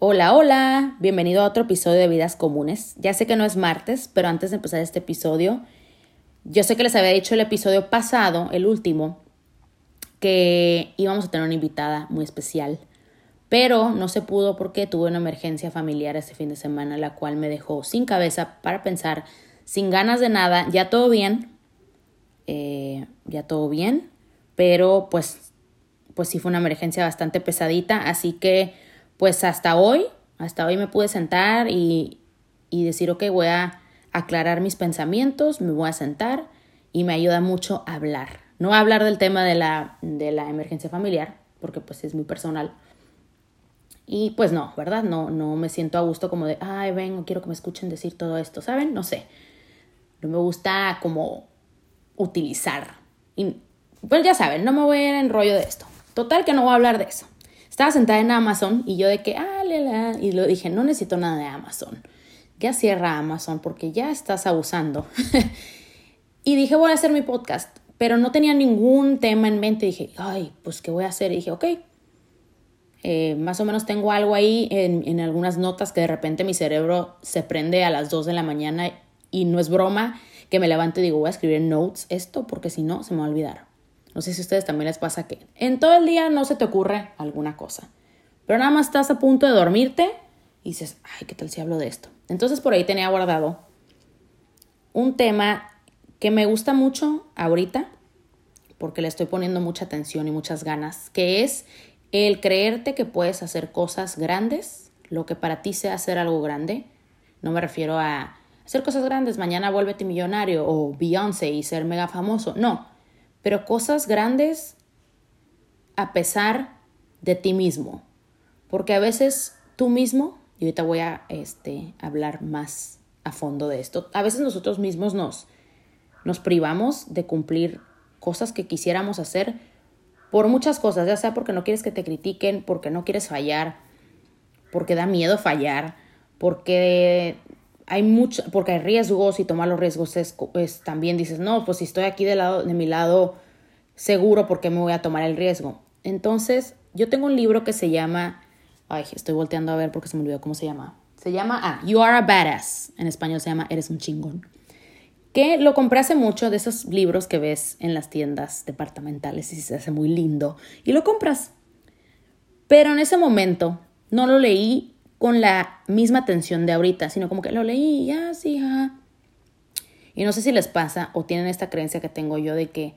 Hola, hola, bienvenido a otro episodio de Vidas Comunes. Ya sé que no es martes, pero antes de empezar este episodio, yo sé que les había dicho el episodio pasado, el último, que íbamos a tener una invitada muy especial, pero no se pudo porque tuve una emergencia familiar este fin de semana, la cual me dejó sin cabeza para pensar, sin ganas de nada, ya todo bien, eh, ya todo bien, pero pues, pues sí fue una emergencia bastante pesadita, así que pues hasta hoy, hasta hoy me pude sentar y, y decir, ok, voy a aclarar mis pensamientos, me voy a sentar y me ayuda mucho a hablar. No a hablar del tema de la, de la emergencia familiar, porque pues es muy personal. Y pues no, ¿verdad? No, no me siento a gusto como de, ay, vengo, quiero que me escuchen decir todo esto, ¿saben? No sé. No me gusta como utilizar. Y, pues ya saben, no me voy a ir en rollo de esto. Total que no voy a hablar de eso. Estaba sentada en Amazon y yo de que, ah, la, y lo dije, no necesito nada de Amazon. Ya cierra Amazon porque ya estás abusando. y dije, voy a hacer mi podcast, pero no tenía ningún tema en mente. Dije, ay, pues, ¿qué voy a hacer? Y dije, ok. Eh, más o menos tengo algo ahí en, en algunas notas que de repente mi cerebro se prende a las 2 de la mañana y no es broma que me levanto y digo, voy a escribir en notes esto porque si no, se me va a olvidar. No sé si a ustedes también les pasa que en todo el día no se te ocurre alguna cosa, pero nada más estás a punto de dormirte y dices, ay, ¿qué tal si hablo de esto? Entonces por ahí tenía guardado un tema que me gusta mucho ahorita, porque le estoy poniendo mucha atención y muchas ganas, que es el creerte que puedes hacer cosas grandes, lo que para ti sea hacer algo grande. No me refiero a hacer cosas grandes, mañana vuélvete millonario o Beyoncé y ser mega famoso. No, pero cosas grandes a pesar de ti mismo. Porque a veces tú mismo, y ahorita voy a este, hablar más a fondo de esto, a veces nosotros mismos nos, nos privamos de cumplir cosas que quisiéramos hacer por muchas cosas, ya sea porque no quieres que te critiquen, porque no quieres fallar, porque da miedo fallar, porque hay mucho, porque hay riesgos y tomar los riesgos es, también dices, no, pues si estoy aquí de, lado, de mi lado seguro, ¿por qué me voy a tomar el riesgo? Entonces, yo tengo un libro que se llama, ay, estoy volteando a ver porque se me olvidó cómo se llama. Se llama, ah, You Are a Badass. En español se llama Eres un chingón. Que lo compré hace mucho de esos libros que ves en las tiendas departamentales y se hace muy lindo. Y lo compras. Pero en ese momento no lo leí con la misma atención de ahorita, sino como que lo leí, ya, sí, ja. Y no sé si les pasa o tienen esta creencia que tengo yo de que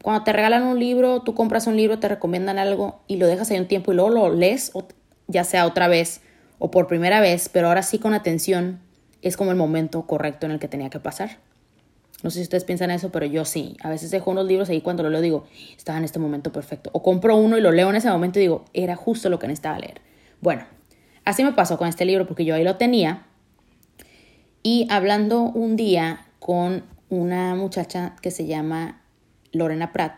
cuando te regalan un libro, tú compras un libro, te recomiendan algo y lo dejas ahí un tiempo y luego lo lees, ya sea otra vez o por primera vez, pero ahora sí con atención, es como el momento correcto en el que tenía que pasar. No sé si ustedes piensan eso, pero yo sí. A veces dejo unos libros ahí cuando lo leo digo, estaba en este momento perfecto. O compro uno y lo leo en ese momento y digo, era justo lo que necesitaba leer. Bueno, Así me pasó con este libro porque yo ahí lo tenía. Y hablando un día con una muchacha que se llama Lorena Pratt,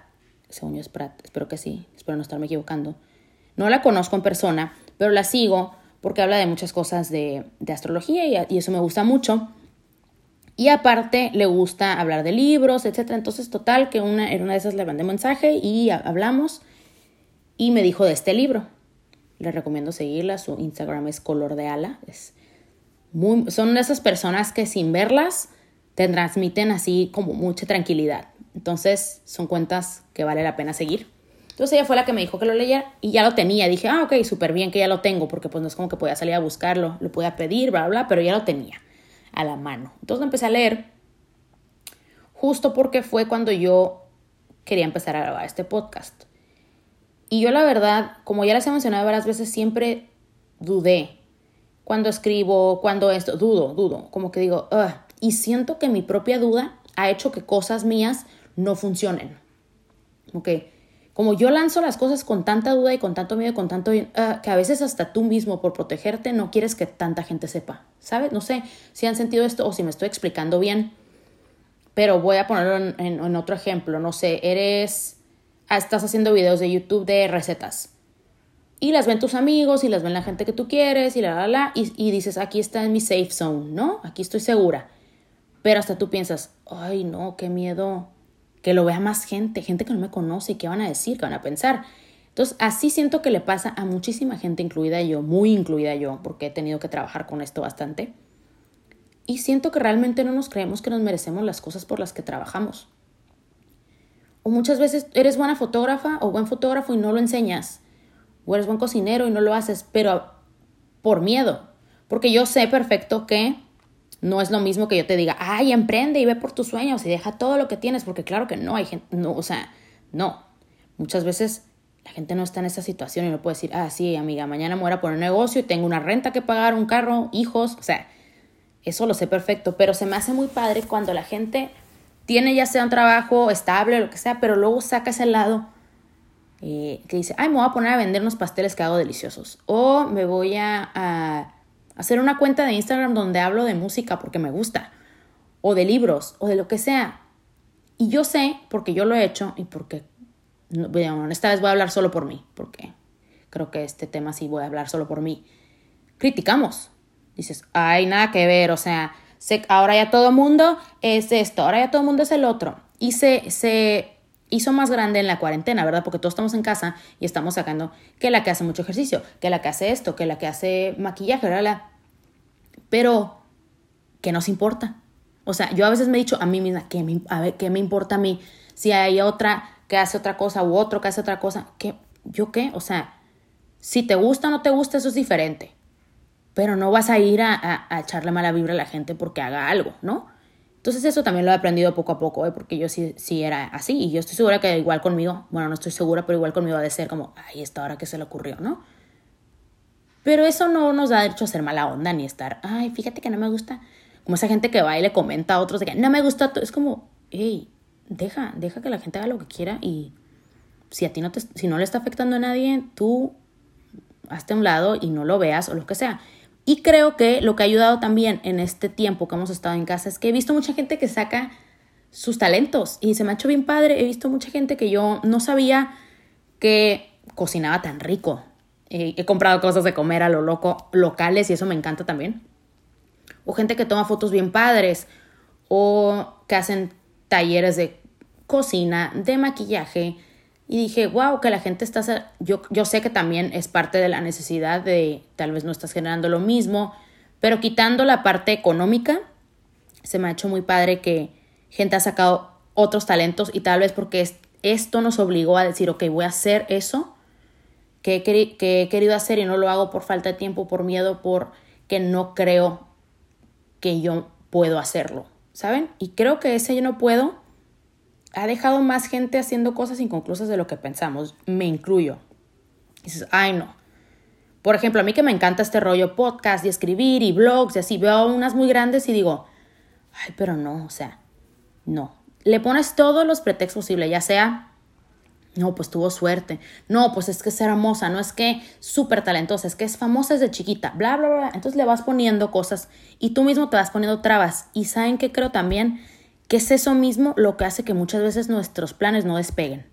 según yo es Pratt, espero que sí, espero no estarme equivocando. No la conozco en persona, pero la sigo porque habla de muchas cosas de, astrología y, eso me gusta mucho. Y aparte le gusta hablar de libros, etc. Entonces, total, que una, en una de esas le mandé mensaje y hablamos y me dijo de este libro. Les recomiendo seguirla. Su Instagram es color de ala. Es muy, son esas personas que sin verlas te transmiten así como mucha tranquilidad. Entonces son cuentas que vale la pena seguir. Entonces ella fue la que me dijo que lo leyera y ya lo tenía. Dije, ah, ok, súper bien que ya lo tengo, porque pues no es como que podía salir a buscarlo, lo podía pedir, bla, bla, pero ya lo tenía a la mano. Entonces lo empecé a leer justo porque fue cuando yo quería empezar a grabar este podcast. Y yo la verdad, como ya les he mencionado varias veces, siempre dudé. Cuando escribo, cuando esto, dudo, dudo. Como que digo, y siento que mi propia duda ha hecho que cosas mías no funcionen. Ok. Como yo lanzo las cosas con tanta duda y con tanto miedo y con tanto... que a veces hasta tú mismo, por protegerte, no quieres que tanta gente sepa. ¿Sabes? No sé si han sentido esto o si me estoy explicando bien. Pero voy a ponerlo en otro ejemplo. No sé, eres estás haciendo videos de YouTube de recetas. Y las ven tus amigos y las ven la gente que tú quieres y la, la, la. Y, y dices, aquí está en mi safe zone, ¿no? Aquí estoy segura. Pero hasta tú piensas, ay, no, qué miedo que lo vea más gente, gente que no me conoce qué van a decir, qué van a pensar. Entonces, así siento que le pasa a muchísima gente, incluida yo, muy incluida yo, porque he tenido que trabajar con esto bastante. Y siento que realmente no nos creemos que nos merecemos las cosas por las que trabajamos. O muchas veces eres buena fotógrafa o buen fotógrafo y no lo enseñas. O eres buen cocinero y no lo haces, pero por miedo. Porque yo sé perfecto que no es lo mismo que yo te diga, ay, emprende y ve por tus sueños y deja todo lo que tienes, porque claro que no hay gente, no, o sea, no. Muchas veces la gente no está en esa situación y no puede decir, ah, sí, amiga, mañana me voy a un negocio y tengo una renta que pagar, un carro, hijos, o sea, eso lo sé perfecto, pero se me hace muy padre cuando la gente tiene ya sea un trabajo estable lo que sea, pero luego saca ese lado eh, que dice, ay, me voy a poner a vender unos pasteles que hago deliciosos. O me voy a, hacer una cuenta de Instagram donde hablo de música porque me gusta. O de libros, o de lo que sea. Y yo sé, porque yo lo he hecho y porque, bueno, esta vez voy a hablar solo por mí, porque creo que este tema sí voy a hablar solo por mí. Criticamos. Dices, ay, nada que ver, o sea, ahora ya todo mundo es esto, ahora ya todo mundo es el otro. Y se, se hizo más grande en la cuarentena, ¿verdad? Porque todos estamos en casa y estamos sacando que la que hace mucho ejercicio, que la que hace esto, que la que hace maquillaje, ¿verdad? Pero, ¿qué nos importa? O sea, yo a veces me he dicho a mí misma, ¿qué me, a ver, ¿qué me importa a mí? Si hay otra que hace otra cosa u otro que hace otra cosa, ¿qué? ¿Yo qué? O sea, si te gusta o no te gusta, eso es diferente pero no vas a ir a, echarle mala vibra a la gente porque haga algo, ¿no? Entonces eso también lo he aprendido poco a poco, ¿eh? porque yo sí, sí era así y yo estoy segura que igual conmigo, bueno, no estoy segura, pero igual conmigo ha de ser como, ay, esta hora que se le ocurrió, ¿no? Pero eso no nos da derecho a ser mala onda ni estar, ay, fíjate que no me gusta. Como esa gente que va y le comenta a otros que no me gusta, es como, hey, deja, deja que la gente haga lo que quiera y si a ti no te, si no le está afectando a nadie, tú hazte a un lado y no lo veas o lo que sea. Y creo que lo que ha ayudado también en este tiempo que hemos estado en casa es que he visto mucha gente que saca sus talentos y se me ha hecho bien padre. He visto mucha gente que yo no sabía que cocinaba tan rico. he comprado cosas de comer a lo loco locales y eso me encanta también. O gente que toma fotos bien padres o que hacen talleres de cocina, de maquillaje, y dije, wow, que la gente está... Yo, yo sé que también es parte de la necesidad de tal vez no estás generando lo mismo, pero quitando la parte económica, se me ha hecho muy padre que gente ha sacado otros talentos y tal vez porque esto nos obligó a decir, ok, voy a hacer eso que he, que he querido hacer y no lo hago por falta de tiempo, por miedo, por que no creo que yo puedo hacerlo, ¿saben? Y creo que ese yo no puedo ha dejado más gente haciendo cosas inconclusas de lo que pensamos. Me incluyo. dices, ay no. Por ejemplo, a mí que me encanta este rollo podcast y escribir y blogs y así, veo unas muy grandes y digo, ay, pero no, o sea, no. Le pones todos los pretextos posibles, ya sea, no, pues tuvo suerte, no, pues es que es hermosa, no es que súper talentosa, es que es famosa desde chiquita, bla, bla, bla. Entonces le vas poniendo cosas y tú mismo te vas poniendo trabas. Y saben que creo también que es eso mismo lo que hace que muchas veces nuestros planes no despeguen.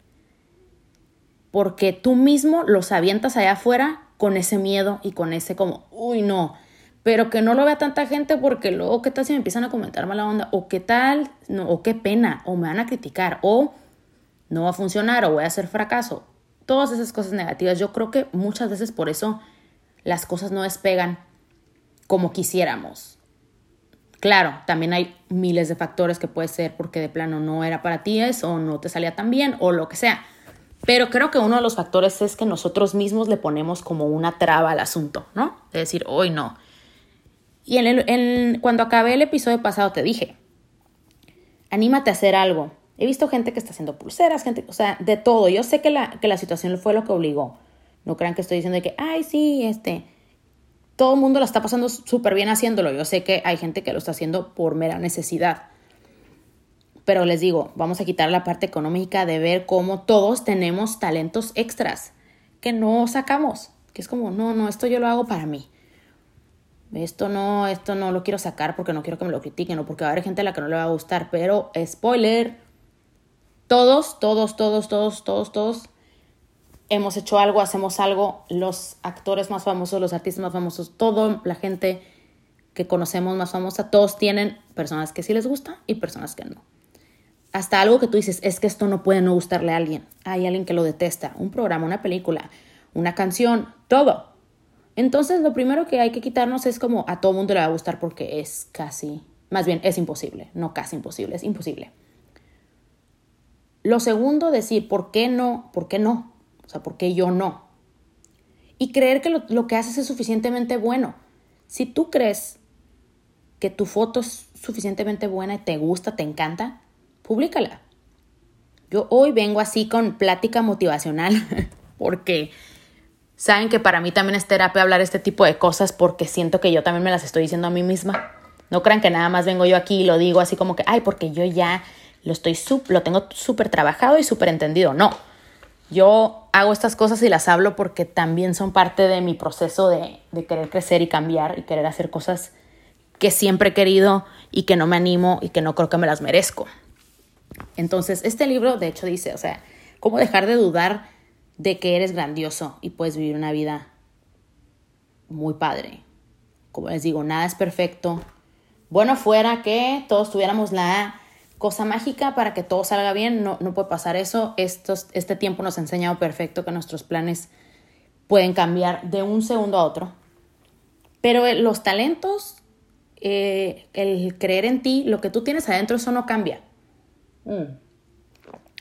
Porque tú mismo los avientas allá afuera con ese miedo y con ese como, uy, no, pero que no lo vea tanta gente porque luego, ¿qué tal si me empiezan a comentar mala onda? O qué tal, no, o qué pena, o me van a criticar, o no va a funcionar, o voy a hacer fracaso. Todas esas cosas negativas. Yo creo que muchas veces por eso las cosas no despegan como quisiéramos. Claro, también hay miles de factores que puede ser porque de plano no era para ti eso, o no te salía tan bien, o lo que sea. Pero creo que uno de los factores es que nosotros mismos le ponemos como una traba al asunto, ¿no? De decir, hoy no. Y en cuando acabé el episodio pasado te dije, anímate a hacer algo. He visto gente que está haciendo pulseras, gente, o sea, de todo. Yo sé que la, que la situación fue lo que obligó. No crean que estoy diciendo que, ay, sí, este, todo el mundo lo está pasando súper bien haciéndolo. Yo sé que hay gente que lo está haciendo por mera necesidad. Pero les digo, vamos a quitar la parte económica de ver cómo todos tenemos talentos extras que no sacamos. Que es como, no, no, esto yo lo hago para mí. Esto no, esto no lo quiero sacar porque no quiero que me lo critiquen o porque va a haber gente a la que no le va a gustar. Pero, spoiler, todos, todos, todos, todos, todos, todos hemos hecho algo, hacemos algo, los actores más famosos, los artistas más famosos, toda la gente que conocemos más famosa, todos tienen personas que sí les gusta y personas que no. hasta algo que tú dices, es que esto no puede no gustarle a alguien. Hay alguien que lo detesta, un programa, una película, una canción, todo. Entonces lo primero que hay que quitarnos es como a todo mundo le va a gustar porque es casi, más bien es imposible, no casi imposible, es imposible. Lo segundo, decir, ¿por qué no? ¿Por qué no? O sea, ¿por qué yo no? Y creer que lo, lo que haces es suficientemente bueno. Si tú crees que tu foto es suficientemente buena y te gusta, te encanta, públicala. Yo hoy vengo así con plática motivacional porque saben que para mí también es terapia hablar este tipo de cosas porque siento que yo también me las estoy diciendo a mí misma. No crean que nada más vengo yo aquí y lo digo así como que, ay, porque yo ya lo estoy lo tengo súper trabajado y súper entendido. No. Yo hago estas cosas y las hablo porque también son parte de mi proceso de, de querer crecer y cambiar y querer hacer cosas que siempre he querido y que no me animo y que no creo que me las merezco. Entonces, este libro de hecho dice, o sea, cómo dejar de dudar de que eres grandioso y puedes vivir una vida muy padre. Como les digo, nada es perfecto. Bueno, fuera que todos tuviéramos la cosa mágica para que todo salga bien, no, no puede pasar eso. Estos, este tiempo nos ha enseñado perfecto que nuestros planes pueden cambiar de un segundo a otro. Pero los talentos eh, el creer en ti, lo que tú tienes adentro, eso no cambia. Mm.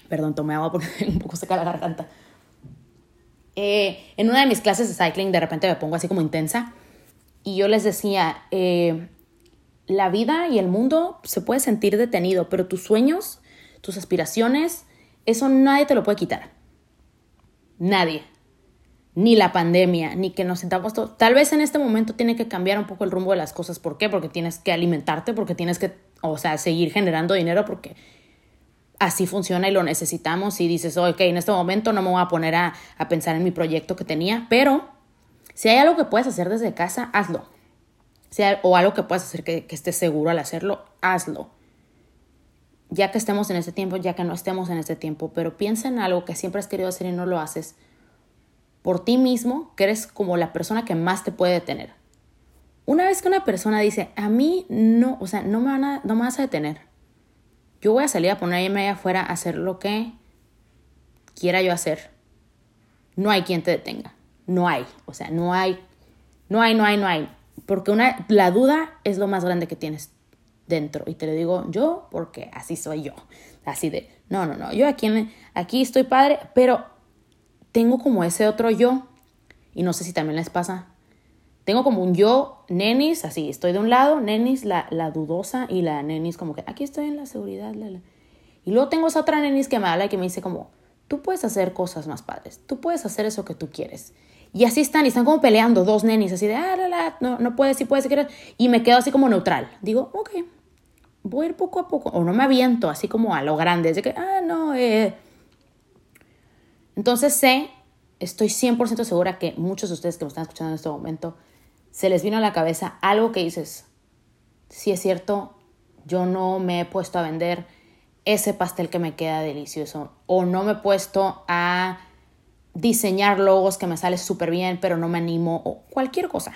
Perdón, tomé agua porque un poco seca la garganta. Eh, en una de mis clases de cycling de repente me pongo así como intensa y yo les decía, eh, la vida y el mundo se puede sentir detenido, pero tus sueños, tus aspiraciones, eso nadie te lo puede quitar. Nadie ni la pandemia, ni que nos sentamos todos. Tal vez en este momento tiene que cambiar un poco el rumbo de las cosas. ¿Por qué? Porque tienes que alimentarte, porque tienes que, o sea, seguir generando dinero, porque así funciona y lo necesitamos. Y dices, ok, en este momento no me voy a poner a, pensar en mi proyecto que tenía, pero si hay algo que puedes hacer desde casa, hazlo. O algo que puedas hacer que, que estés seguro al hacerlo, hazlo. Ya que estemos en este tiempo, ya que no estemos en este tiempo, pero piensa en algo que siempre has querido hacer y no lo haces por ti mismo que eres como la persona que más te puede detener. Una vez que una persona dice, a mí no, o sea, no me, van a, no me vas a detener. Yo voy a salir a ponerme allá afuera a hacer lo que quiera yo hacer. No hay quien te detenga. No hay. O sea, no hay. No hay, no hay, no hay. Porque una, la duda es lo más grande que tienes dentro. Y te lo digo yo porque así soy yo. Así de, no, no, no. Yo aquí, aquí estoy padre, pero tengo como ese otro yo, y no sé si también les pasa, tengo como un yo, nenis, así, estoy de un lado, nenis, la, la dudosa, y la nenis como que, aquí estoy en la seguridad, y luego tengo esa otra nenis que me habla y que me dice como, tú puedes hacer cosas más padres, tú puedes hacer eso que tú quieres. Y así están, y están como peleando dos nenis, así de, ah, la, la, no, no puedes, sí puedes, si quieres. Y me quedo así como neutral. Digo, ok, voy a ir poco a poco. O no me aviento así como a lo grande, de que, ah, no, eh, entonces sé, estoy 100% segura que muchos de ustedes que me están escuchando en este momento, se les vino a la cabeza algo que dices, si es cierto, yo no me he puesto a vender ese pastel que me queda delicioso o no me he puesto a diseñar logos que me sale súper bien pero no me animo o cualquier cosa.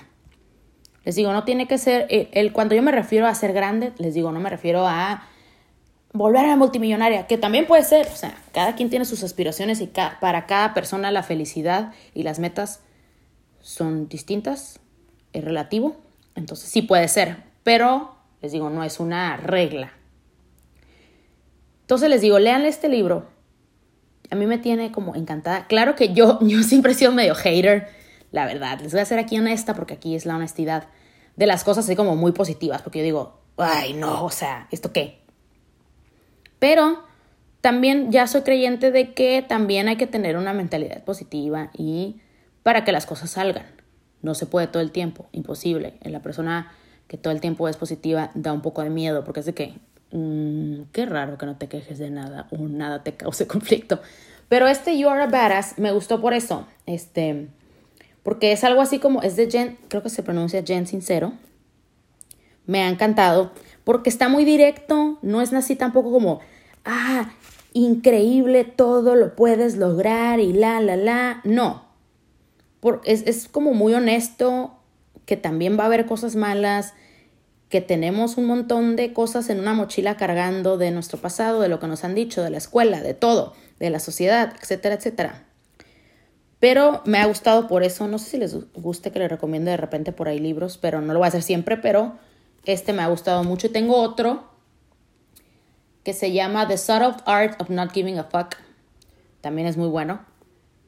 Les digo, no tiene que ser, el, el, cuando yo me refiero a ser grande, les digo, no me refiero a volver a la multimillonaria, que también puede ser, o sea, cada quien tiene sus aspiraciones y para cada persona la felicidad y las metas son distintas, es relativo, entonces sí puede ser, pero les digo, no es una regla. Entonces les digo, lean este libro. A mí me tiene como encantada. Claro que yo, yo siempre he sido medio hater, la verdad. Les voy a ser aquí honesta porque aquí es la honestidad de las cosas así como muy positivas, porque yo digo, ay, no, o sea, ¿esto qué? Pero también ya soy creyente de que también hay que tener una mentalidad positiva y para que las cosas salgan. No se puede todo el tiempo, imposible. En la persona que todo el tiempo es positiva da un poco de miedo porque es de que, mmm, qué raro que no te quejes de nada o nada te cause conflicto. Pero este You Are a Badass me gustó por eso, este, porque es algo así como, es de Jen, creo que se pronuncia Jen Sincero. Me ha encantado porque está muy directo, no es así tampoco como, ah, increíble, todo lo puedes lograr y la, la, la. No. Por, es, es como muy honesto que también va a haber cosas malas que tenemos un montón de cosas en una mochila cargando de nuestro pasado, de lo que nos han dicho, de la escuela, de todo, de la sociedad, etcétera, etcétera. Pero me ha gustado por eso, no sé si les guste que les recomiende de repente por ahí libros, pero no lo voy a hacer siempre, pero este me ha gustado mucho. Y tengo otro que se llama The Subtle Art of Not Giving a Fuck. También es muy bueno,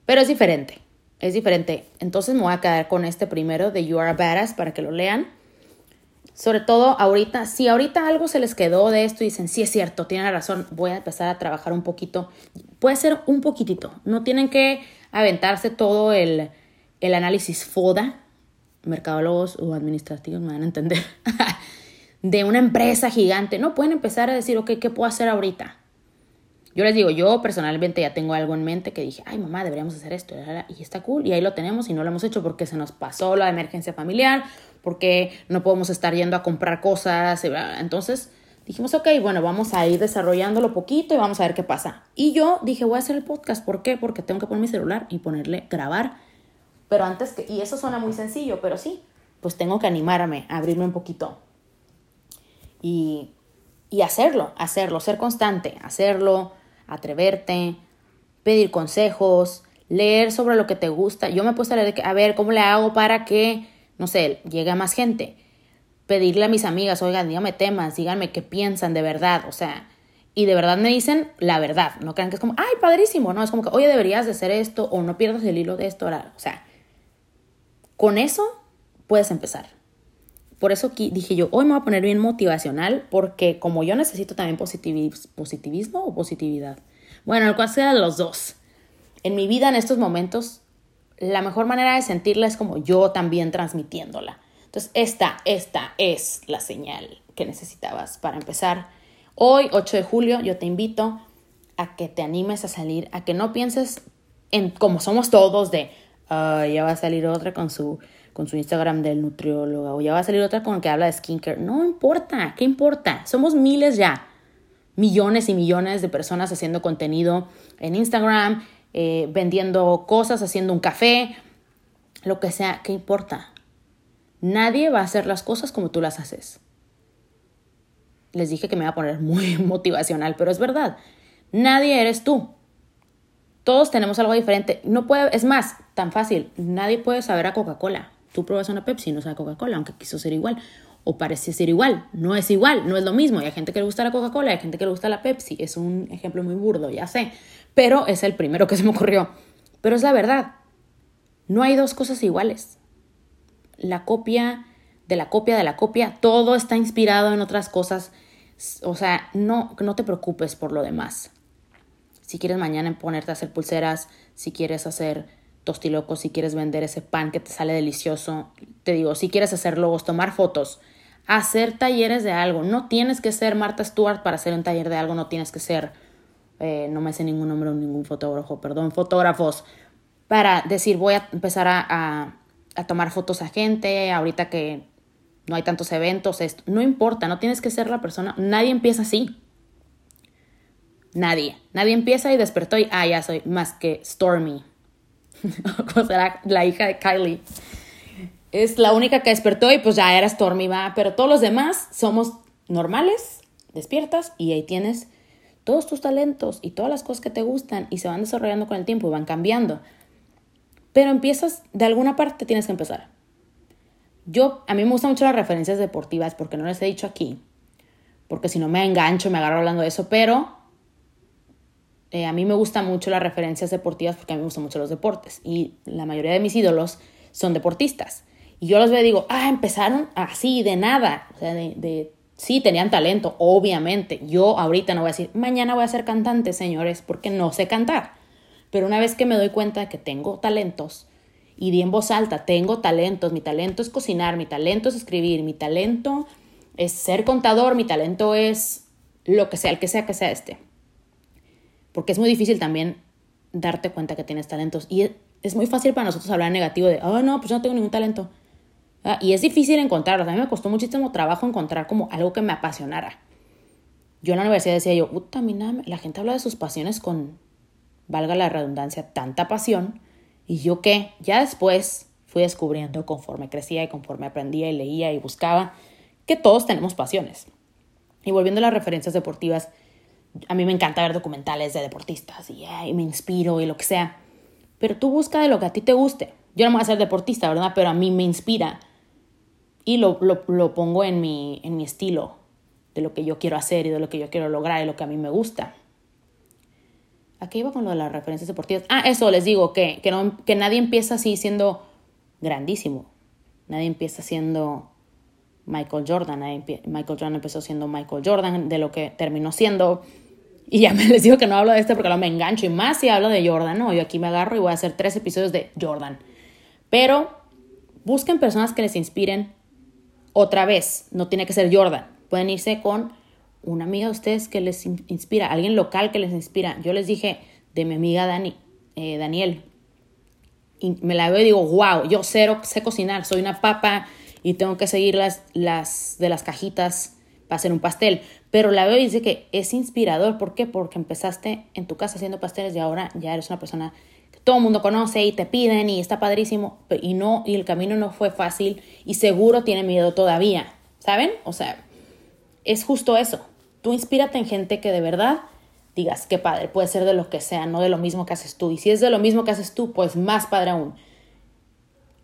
pero es diferente, es diferente. Entonces me voy a quedar con este primero de You Are a Badass para que lo lean sobre todo ahorita, si ahorita algo se les quedó de esto y dicen, sí es cierto, tienen razón, voy a empezar a trabajar un poquito, puede ser un poquitito, no tienen que aventarse todo el, el análisis FODA, mercadólogos o administrativos me van a entender, de una empresa gigante, no pueden empezar a decir, ok, ¿qué puedo hacer ahorita? Yo les digo, yo personalmente ya tengo algo en mente que dije, ay mamá, deberíamos hacer esto, y está cool, y ahí lo tenemos y no lo hemos hecho porque se nos pasó la emergencia familiar, porque no podemos estar yendo a comprar cosas, entonces dijimos, ok, bueno, vamos a ir desarrollándolo poquito y vamos a ver qué pasa. Y yo dije, voy a hacer el podcast, ¿por qué? Porque tengo que poner mi celular y ponerle grabar, pero antes que, y eso suena muy sencillo, pero sí, pues tengo que animarme, a abrirme un poquito. Y, y hacerlo, hacerlo, ser constante, hacerlo atreverte, pedir consejos, leer sobre lo que te gusta. Yo me puesto a leer, a ver, ¿cómo le hago para que, no sé, llegue más gente? Pedirle a mis amigas, oigan, díganme temas, díganme qué piensan de verdad, o sea, y de verdad me dicen la verdad, no crean que es como, ay, padrísimo, no, es como que, oye, deberías de hacer esto o no pierdas el hilo de esto, o sea, con eso puedes empezar. Por eso dije yo, hoy me voy a poner bien motivacional porque como yo necesito también positivismo o positividad. Bueno, el cual sea los dos. En mi vida en estos momentos, la mejor manera de sentirla es como yo también transmitiéndola. Entonces, esta, esta es la señal que necesitabas para empezar. Hoy, 8 de julio, yo te invito a que te animes a salir, a que no pienses en como somos todos de, ya va a salir otra con su con su Instagram del nutriólogo o ya va a salir otra con el que habla de skincare. No importa, ¿qué importa? Somos miles ya, millones y millones de personas haciendo contenido en Instagram, eh, vendiendo cosas, haciendo un café, lo que sea, ¿qué importa? Nadie va a hacer las cosas como tú las haces. Les dije que me iba a poner muy motivacional, pero es verdad. Nadie eres tú. Todos tenemos algo diferente. No puede, es más, tan fácil. Nadie puede saber a Coca-Cola tú pruebas una Pepsi y no sabe Coca-Cola, aunque quiso ser igual. O parece ser igual. No es igual, no es lo mismo. Hay gente que le gusta la Coca-Cola, hay gente que le gusta la Pepsi. Es un ejemplo muy burdo, ya sé. Pero es el primero que se me ocurrió. Pero es la verdad. No hay dos cosas iguales. La copia de la copia de la copia, todo está inspirado en otras cosas. O sea, no, no te preocupes por lo demás. Si quieres mañana ponerte a hacer pulseras, si quieres hacer tostiloco, si quieres vender ese pan que te sale delicioso, te digo, si quieres hacer logos, tomar fotos, hacer talleres de algo. No tienes que ser Marta Stewart para hacer un taller de algo, no tienes que ser, eh, no me sé ningún nombre o ningún fotógrafo, perdón, fotógrafos, para decir voy a empezar a, a, tomar fotos a gente, ahorita que no hay tantos eventos, esto. no importa, no tienes que ser la persona, nadie empieza así. Nadie, nadie empieza y despertó y, ah, ya soy más que Stormy o será la hija de Kylie. Es la única que despertó y pues ya era Stormy, va. Pero todos los demás somos normales, despiertas y ahí tienes todos tus talentos y todas las cosas que te gustan y se van desarrollando con el tiempo y van cambiando. Pero empiezas, de alguna parte tienes que empezar. Yo, a mí me gustan mucho las referencias deportivas porque no les he dicho aquí, porque si no me engancho, me agarro hablando de eso, pero eh, a mí me gustan mucho las referencias deportivas porque a mí me gustan mucho los deportes y la mayoría de mis ídolos son deportistas. Y yo los veo y digo, ah, empezaron así, de nada. O sea, de, de, sí, tenían talento, obviamente. Yo ahorita no voy a decir, mañana voy a ser cantante, señores, porque no sé cantar. Pero una vez que me doy cuenta de que tengo talentos y di en voz alta, tengo talentos, mi talento es cocinar, mi talento es escribir, mi talento es ser contador, mi talento es lo que sea, el que sea que sea este porque es muy difícil también darte cuenta que tienes talentos. Y es muy fácil para nosotros hablar negativo de, oh, no, pues yo no tengo ningún talento. Ah, y es difícil encontrarlo. A mí me costó muchísimo trabajo encontrar como algo que me apasionara. Yo en la universidad decía yo, puta, la gente habla de sus pasiones con, valga la redundancia, tanta pasión. Y yo qué, ya después fui descubriendo conforme crecía y conforme aprendía y leía y buscaba, que todos tenemos pasiones. Y volviendo a las referencias deportivas, a mí me encanta ver documentales de deportistas y, me inspiro y lo que sea. Pero tú busca de lo que a ti te guste. Yo no me voy a ser deportista, ¿verdad? Pero a mí me inspira. Y lo, lo, pongo en mi, en mi estilo de lo que yo quiero hacer y de lo que yo quiero lograr y lo que a mí me gusta. Aquí iba con lo de las referencias deportivas. Ah, eso les digo, que, que, no, que nadie empieza así siendo grandísimo. Nadie empieza siendo Michael Jordan. Michael Jordan empezó siendo Michael Jordan, de lo que terminó siendo. Y ya les digo que no hablo de este porque no me engancho. Y más si hablo de Jordan, ¿no? Yo aquí me agarro y voy a hacer tres episodios de Jordan. Pero busquen personas que les inspiren otra vez. No tiene que ser Jordan. Pueden irse con una amiga de ustedes que les inspira, alguien local que les inspira. Yo les dije de mi amiga Dani, eh, Daniel, y me la veo y digo, wow, yo cero sé cocinar, soy una papa y tengo que seguir las, las de las cajitas para hacer un pastel. Pero la veo y dice que es inspirador. ¿Por qué? Porque empezaste en tu casa haciendo pasteles y ahora ya eres una persona todo el mundo conoce y te piden y está padrísimo. Y no, y el camino no fue fácil y seguro tiene miedo todavía. ¿Saben? O sea, es justo eso. Tú inspírate en gente que de verdad digas, qué padre, puede ser de lo que sea, no de lo mismo que haces tú. Y si es de lo mismo que haces tú, pues más padre aún.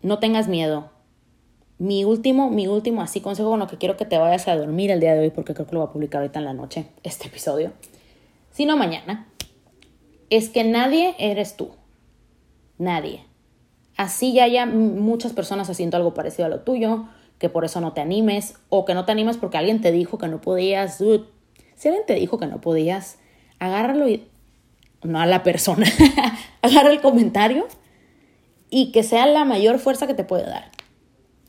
No tengas miedo. Mi último, mi último así consejo con lo que quiero que te vayas a dormir el día de hoy, porque creo que lo voy a publicar ahorita en la noche, este episodio, sino mañana, es que nadie eres tú. Nadie. Así ya haya muchas personas haciendo algo parecido a lo tuyo, que por eso no te animes, o que no te animes porque alguien te dijo que no podías, si alguien te dijo que no podías, agárralo y... No a la persona, agarra el comentario y que sea la mayor fuerza que te puede dar.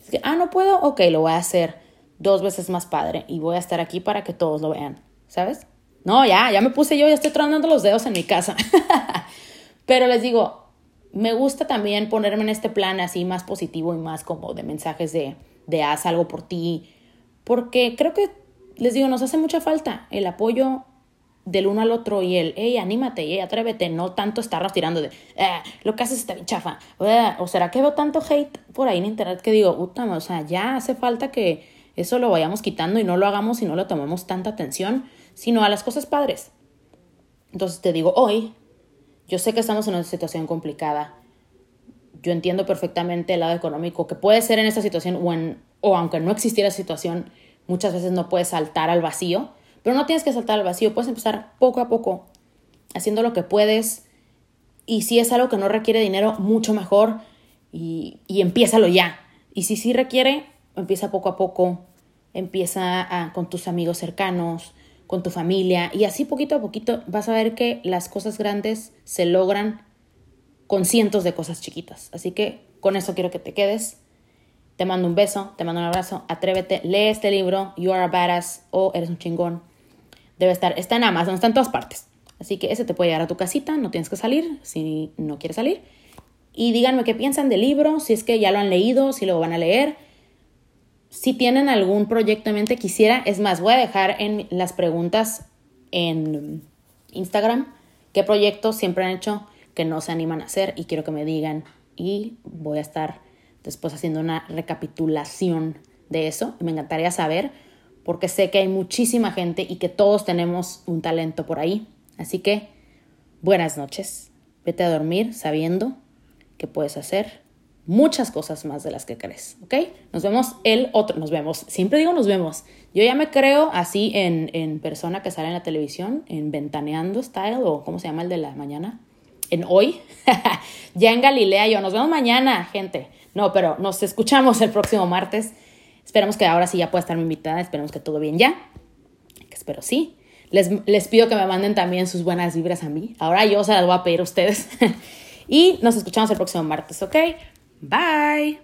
Es que, ah, no puedo, ok, lo voy a hacer dos veces más padre y voy a estar aquí para que todos lo vean, ¿sabes? No, ya, ya me puse yo, ya estoy tronando los dedos en mi casa. Pero les digo, me gusta también ponerme en este plan así más positivo y más como de mensajes de, de haz algo por ti, porque creo que les digo, nos hace mucha falta el apoyo del uno al otro y el, hey, anímate, hey, atrévete, no tanto estarnos tirando de, eh, lo que haces está bien chafa, o será que veo tanto hate por ahí en internet que digo, puta, o sea, ya hace falta que eso lo vayamos quitando y no lo hagamos y no le tomemos tanta atención, sino a las cosas padres. Entonces te digo, hoy, yo sé que estamos en una situación complicada, yo entiendo perfectamente el lado económico, que puede ser en esta situación o, en, o aunque no existiera situación, muchas veces no puedes saltar al vacío, pero no tienes que saltar al vacío, puedes empezar poco a poco, haciendo lo que puedes. Y si es algo que no requiere dinero, mucho mejor. Y, y empiézalo ya. Y si sí requiere, empieza poco a poco. Empieza con tus amigos cercanos, con tu familia. Y así poquito a poquito vas a ver que las cosas grandes se logran con cientos de cosas chiquitas. Así que con eso quiero que te quedes. Te mando un beso, te mando un abrazo, atrévete, lee este libro, You Are a Badass o Eres un chingón. Debe estar, está en Amazon, está en todas partes. Así que ese te puede llegar a tu casita, no tienes que salir si no quieres salir. Y díganme qué piensan del libro, si es que ya lo han leído, si lo van a leer. Si tienen algún proyecto en mente, quisiera, es más, voy a dejar en las preguntas en Instagram qué proyectos siempre han hecho que no se animan a hacer y quiero que me digan y voy a estar después haciendo una recapitulación de eso. Me encantaría saber porque sé que hay muchísima gente y que todos tenemos un talento por ahí. Así que buenas noches. Vete a dormir sabiendo que puedes hacer muchas cosas más de las que crees, ¿ok? Nos vemos el otro, nos vemos, siempre digo nos vemos. Yo ya me creo así en, en persona que sale en la televisión, en Ventaneando Style o ¿cómo se llama el de la mañana? En hoy, ya en Galilea yo, nos vemos mañana, gente. No, pero nos escuchamos el próximo martes. Esperamos que ahora sí ya pueda estar mi invitada. Esperemos que todo bien ya. Espero sí. Les, les pido que me manden también sus buenas vibras a mí. Ahora yo se las voy a pedir a ustedes. y nos escuchamos el próximo martes, ¿ok? Bye.